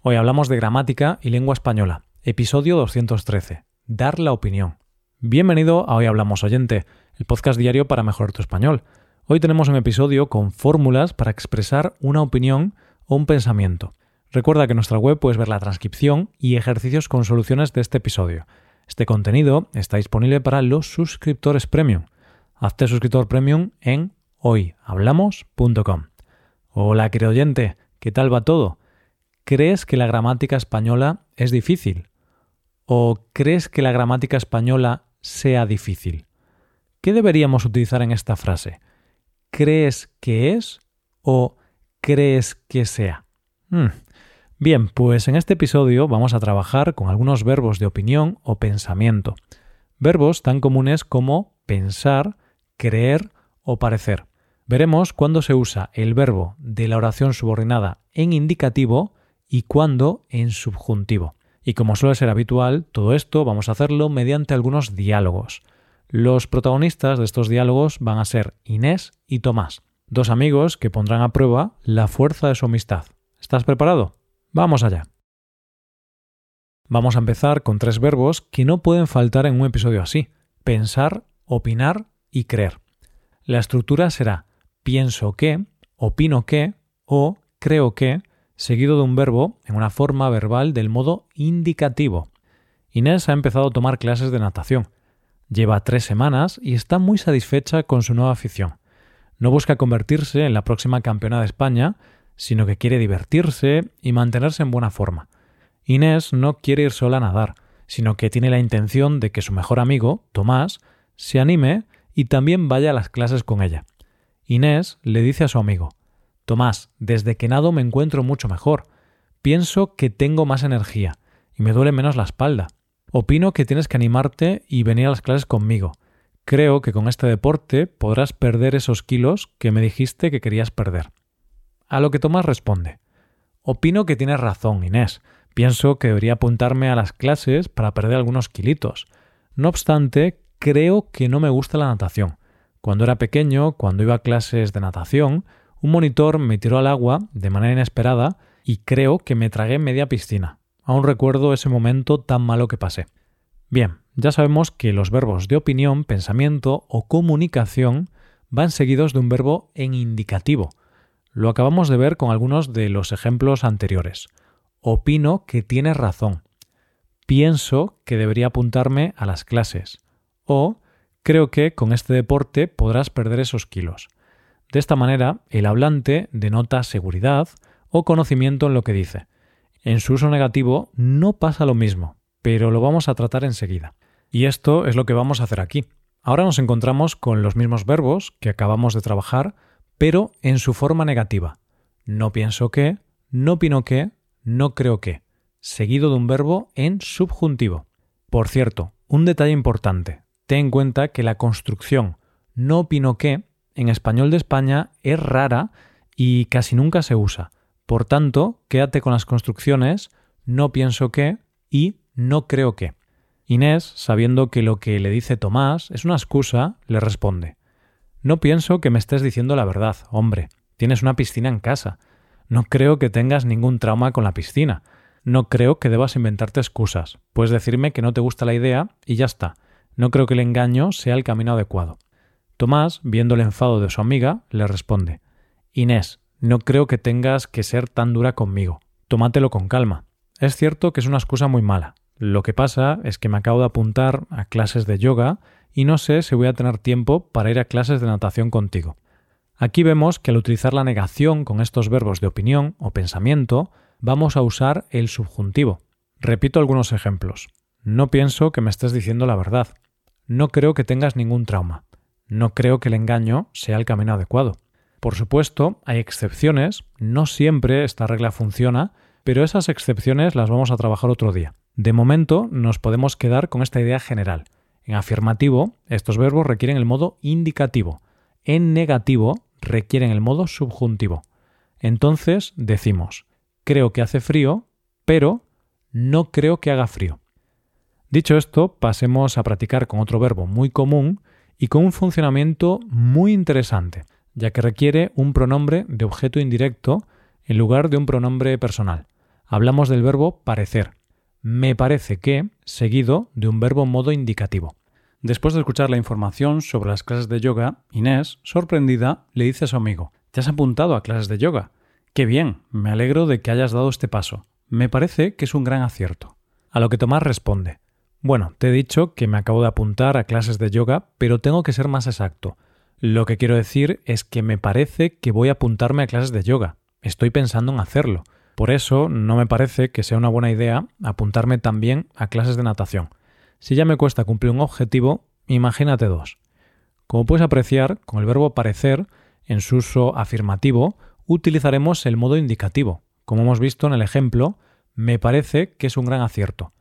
Hoy hablamos de gramática y lengua española, episodio 213, dar la opinión. Bienvenido a Hoy Hablamos Oyente, el podcast diario para mejorar tu español. Hoy tenemos un episodio con fórmulas para expresar una opinión o un pensamiento. Recuerda que en nuestra web puedes ver la transcripción y ejercicios con soluciones de este episodio. Este contenido está disponible para los suscriptores premium. Hazte suscriptor premium en hoyhablamos.com. Hola, querido oyente, ¿qué tal va todo? ¿Crees que la gramática española es difícil? ¿O crees que la gramática española sea difícil? ¿Qué deberíamos utilizar en esta frase? ¿Crees que es o crees que sea? Hmm. Bien, pues en este episodio vamos a trabajar con algunos verbos de opinión o pensamiento. Verbos tan comunes como pensar, creer o parecer. Veremos cuándo se usa el verbo de la oración subordinada en indicativo y cuándo en subjuntivo. Y como suele ser habitual, todo esto vamos a hacerlo mediante algunos diálogos. Los protagonistas de estos diálogos van a ser Inés y Tomás, dos amigos que pondrán a prueba la fuerza de su amistad. ¿Estás preparado? Vamos allá. Vamos a empezar con tres verbos que no pueden faltar en un episodio así. Pensar, opinar y creer. La estructura será pienso que, opino que o creo que seguido de un verbo en una forma verbal del modo indicativo. Inés ha empezado a tomar clases de natación. Lleva tres semanas y está muy satisfecha con su nueva afición. No busca convertirse en la próxima campeona de España, sino que quiere divertirse y mantenerse en buena forma. Inés no quiere ir sola a nadar, sino que tiene la intención de que su mejor amigo, Tomás, se anime y también vaya a las clases con ella. Inés le dice a su amigo Tomás, desde que nado me encuentro mucho mejor. Pienso que tengo más energía y me duele menos la espalda. Opino que tienes que animarte y venir a las clases conmigo. Creo que con este deporte podrás perder esos kilos que me dijiste que querías perder. A lo que Tomás responde. Opino que tienes razón, Inés. Pienso que debería apuntarme a las clases para perder algunos kilitos. No obstante, creo que no me gusta la natación. Cuando era pequeño, cuando iba a clases de natación, un monitor me tiró al agua de manera inesperada y creo que me tragué media piscina. Aún recuerdo ese momento tan malo que pasé. Bien, ya sabemos que los verbos de opinión, pensamiento o comunicación van seguidos de un verbo en indicativo. Lo acabamos de ver con algunos de los ejemplos anteriores. Opino que tienes razón. Pienso que debería apuntarme a las clases. O creo que con este deporte podrás perder esos kilos. De esta manera, el hablante denota seguridad o conocimiento en lo que dice. En su uso negativo no pasa lo mismo, pero lo vamos a tratar enseguida. Y esto es lo que vamos a hacer aquí. Ahora nos encontramos con los mismos verbos que acabamos de trabajar, pero en su forma negativa. No pienso que, no opino que, no creo que, seguido de un verbo en subjuntivo. Por cierto, un detalle importante. Ten en cuenta que la construcción no opino que en español de España es rara y casi nunca se usa. Por tanto, quédate con las construcciones no pienso que y no creo que. Inés, sabiendo que lo que le dice Tomás es una excusa, le responde No pienso que me estés diciendo la verdad, hombre. Tienes una piscina en casa. No creo que tengas ningún trauma con la piscina. No creo que debas inventarte excusas. Puedes decirme que no te gusta la idea y ya está. No creo que el engaño sea el camino adecuado. Tomás, viendo el enfado de su amiga, le responde Inés, no creo que tengas que ser tan dura conmigo. Tómatelo con calma. Es cierto que es una excusa muy mala. Lo que pasa es que me acabo de apuntar a clases de yoga y no sé si voy a tener tiempo para ir a clases de natación contigo. Aquí vemos que al utilizar la negación con estos verbos de opinión o pensamiento, vamos a usar el subjuntivo. Repito algunos ejemplos. No pienso que me estés diciendo la verdad. No creo que tengas ningún trauma. No creo que el engaño sea el camino adecuado. Por supuesto, hay excepciones, no siempre esta regla funciona, pero esas excepciones las vamos a trabajar otro día. De momento nos podemos quedar con esta idea general. En afirmativo, estos verbos requieren el modo indicativo. En negativo, requieren el modo subjuntivo. Entonces decimos, creo que hace frío, pero no creo que haga frío. Dicho esto, pasemos a practicar con otro verbo muy común y con un funcionamiento muy interesante, ya que requiere un pronombre de objeto indirecto en lugar de un pronombre personal. hablamos del verbo parecer. Me parece que, seguido de un verbo modo indicativo. Después de escuchar la información sobre las clases de yoga, Inés, sorprendida, le dice a su amigo, ¿te has apuntado a clases de yoga? Qué bien, me alegro de que hayas dado este paso. Me parece que es un gran acierto. A lo que Tomás responde, bueno, te he dicho que me acabo de apuntar a clases de yoga, pero tengo que ser más exacto. Lo que quiero decir es que me parece que voy a apuntarme a clases de yoga. Estoy pensando en hacerlo. Por eso no me parece que sea una buena idea apuntarme también a clases de natación. Si ya me cuesta cumplir un objetivo, imagínate dos. Como puedes apreciar, con el verbo parecer, en su uso afirmativo, utilizaremos el modo indicativo. Como hemos visto en el ejemplo, me parece que es un gran acierto.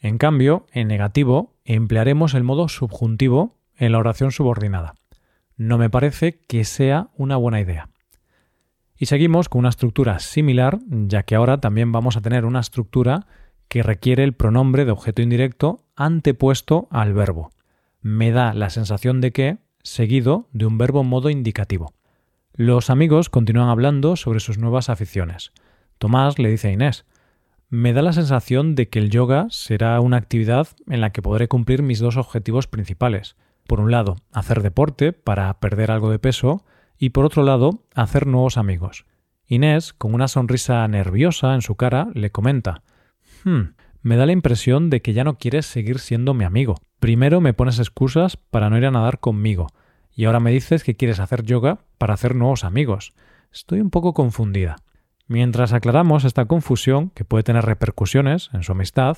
En cambio, en negativo, emplearemos el modo subjuntivo en la oración subordinada. No me parece que sea una buena idea. Y seguimos con una estructura similar, ya que ahora también vamos a tener una estructura que requiere el pronombre de objeto indirecto antepuesto al verbo. Me da la sensación de que, seguido de un verbo modo indicativo. Los amigos continúan hablando sobre sus nuevas aficiones. Tomás le dice a Inés, me da la sensación de que el yoga será una actividad en la que podré cumplir mis dos objetivos principales. Por un lado, hacer deporte para perder algo de peso y por otro lado, hacer nuevos amigos. Inés, con una sonrisa nerviosa en su cara, le comenta Hmm, me da la impresión de que ya no quieres seguir siendo mi amigo. Primero me pones excusas para no ir a nadar conmigo, y ahora me dices que quieres hacer yoga para hacer nuevos amigos. Estoy un poco confundida. Mientras aclaramos esta confusión, que puede tener repercusiones en su amistad,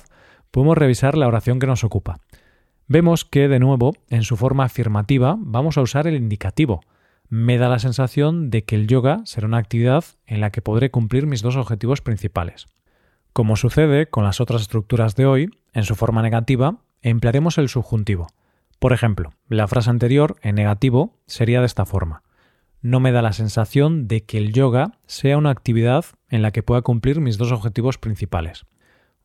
podemos revisar la oración que nos ocupa. Vemos que, de nuevo, en su forma afirmativa vamos a usar el indicativo. Me da la sensación de que el yoga será una actividad en la que podré cumplir mis dos objetivos principales. Como sucede con las otras estructuras de hoy, en su forma negativa, emplearemos el subjuntivo. Por ejemplo, la frase anterior, en negativo, sería de esta forma no me da la sensación de que el yoga sea una actividad en la que pueda cumplir mis dos objetivos principales.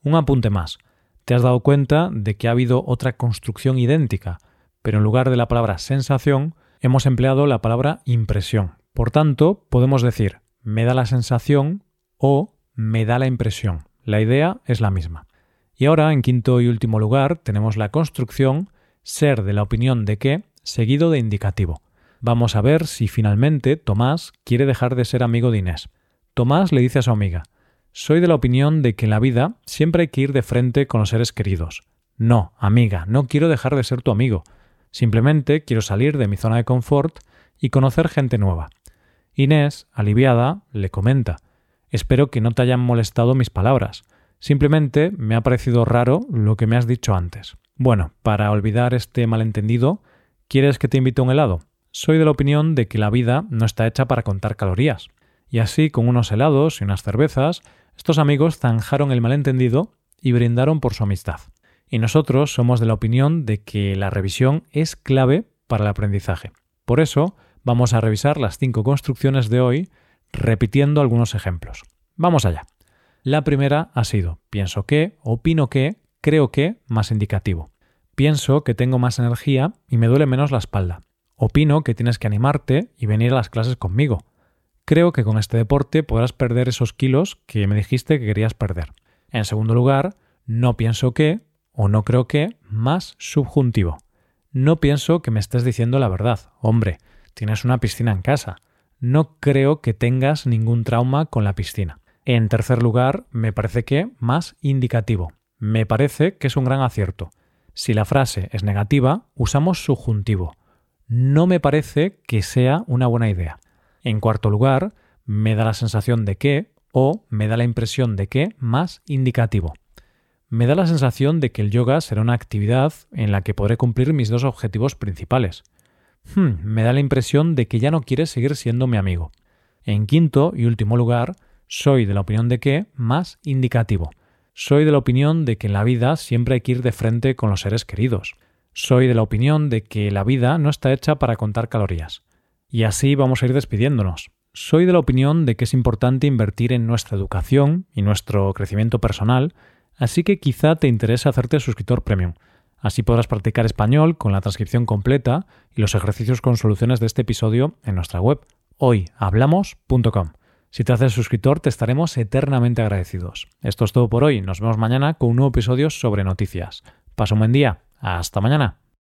Un apunte más. Te has dado cuenta de que ha habido otra construcción idéntica, pero en lugar de la palabra sensación, hemos empleado la palabra impresión. Por tanto, podemos decir me da la sensación o me da la impresión. La idea es la misma. Y ahora, en quinto y último lugar, tenemos la construcción ser de la opinión de que seguido de indicativo. Vamos a ver si finalmente Tomás quiere dejar de ser amigo de Inés. Tomás le dice a su amiga Soy de la opinión de que en la vida siempre hay que ir de frente con los seres queridos. No, amiga, no quiero dejar de ser tu amigo. Simplemente quiero salir de mi zona de confort y conocer gente nueva. Inés, aliviada, le comenta Espero que no te hayan molestado mis palabras. Simplemente me ha parecido raro lo que me has dicho antes. Bueno, para olvidar este malentendido, ¿quieres que te invite a un helado? Soy de la opinión de que la vida no está hecha para contar calorías. Y así, con unos helados y unas cervezas, estos amigos zanjaron el malentendido y brindaron por su amistad. Y nosotros somos de la opinión de que la revisión es clave para el aprendizaje. Por eso, vamos a revisar las cinco construcciones de hoy, repitiendo algunos ejemplos. Vamos allá. La primera ha sido pienso que, opino que, creo que, más indicativo. Pienso que tengo más energía y me duele menos la espalda. Opino que tienes que animarte y venir a las clases conmigo. Creo que con este deporte podrás perder esos kilos que me dijiste que querías perder. En segundo lugar, no pienso que o no creo que más subjuntivo. No pienso que me estés diciendo la verdad. Hombre, tienes una piscina en casa. No creo que tengas ningún trauma con la piscina. En tercer lugar, me parece que más indicativo. Me parece que es un gran acierto. Si la frase es negativa, usamos subjuntivo no me parece que sea una buena idea. En cuarto lugar, me da la sensación de que o me da la impresión de que más indicativo. Me da la sensación de que el yoga será una actividad en la que podré cumplir mis dos objetivos principales. Hmm, me da la impresión de que ya no quieres seguir siendo mi amigo. En quinto y último lugar, soy de la opinión de que más indicativo. Soy de la opinión de que en la vida siempre hay que ir de frente con los seres queridos. Soy de la opinión de que la vida no está hecha para contar calorías. Y así vamos a ir despidiéndonos. Soy de la opinión de que es importante invertir en nuestra educación y nuestro crecimiento personal, así que quizá te interese hacerte suscriptor premium. Así podrás practicar español con la transcripción completa y los ejercicios con soluciones de este episodio en nuestra web hoyhablamos.com. Si te haces suscriptor, te estaremos eternamente agradecidos. Esto es todo por hoy. Nos vemos mañana con un nuevo episodio sobre noticias. Pasa un buen día. Hasta mañana.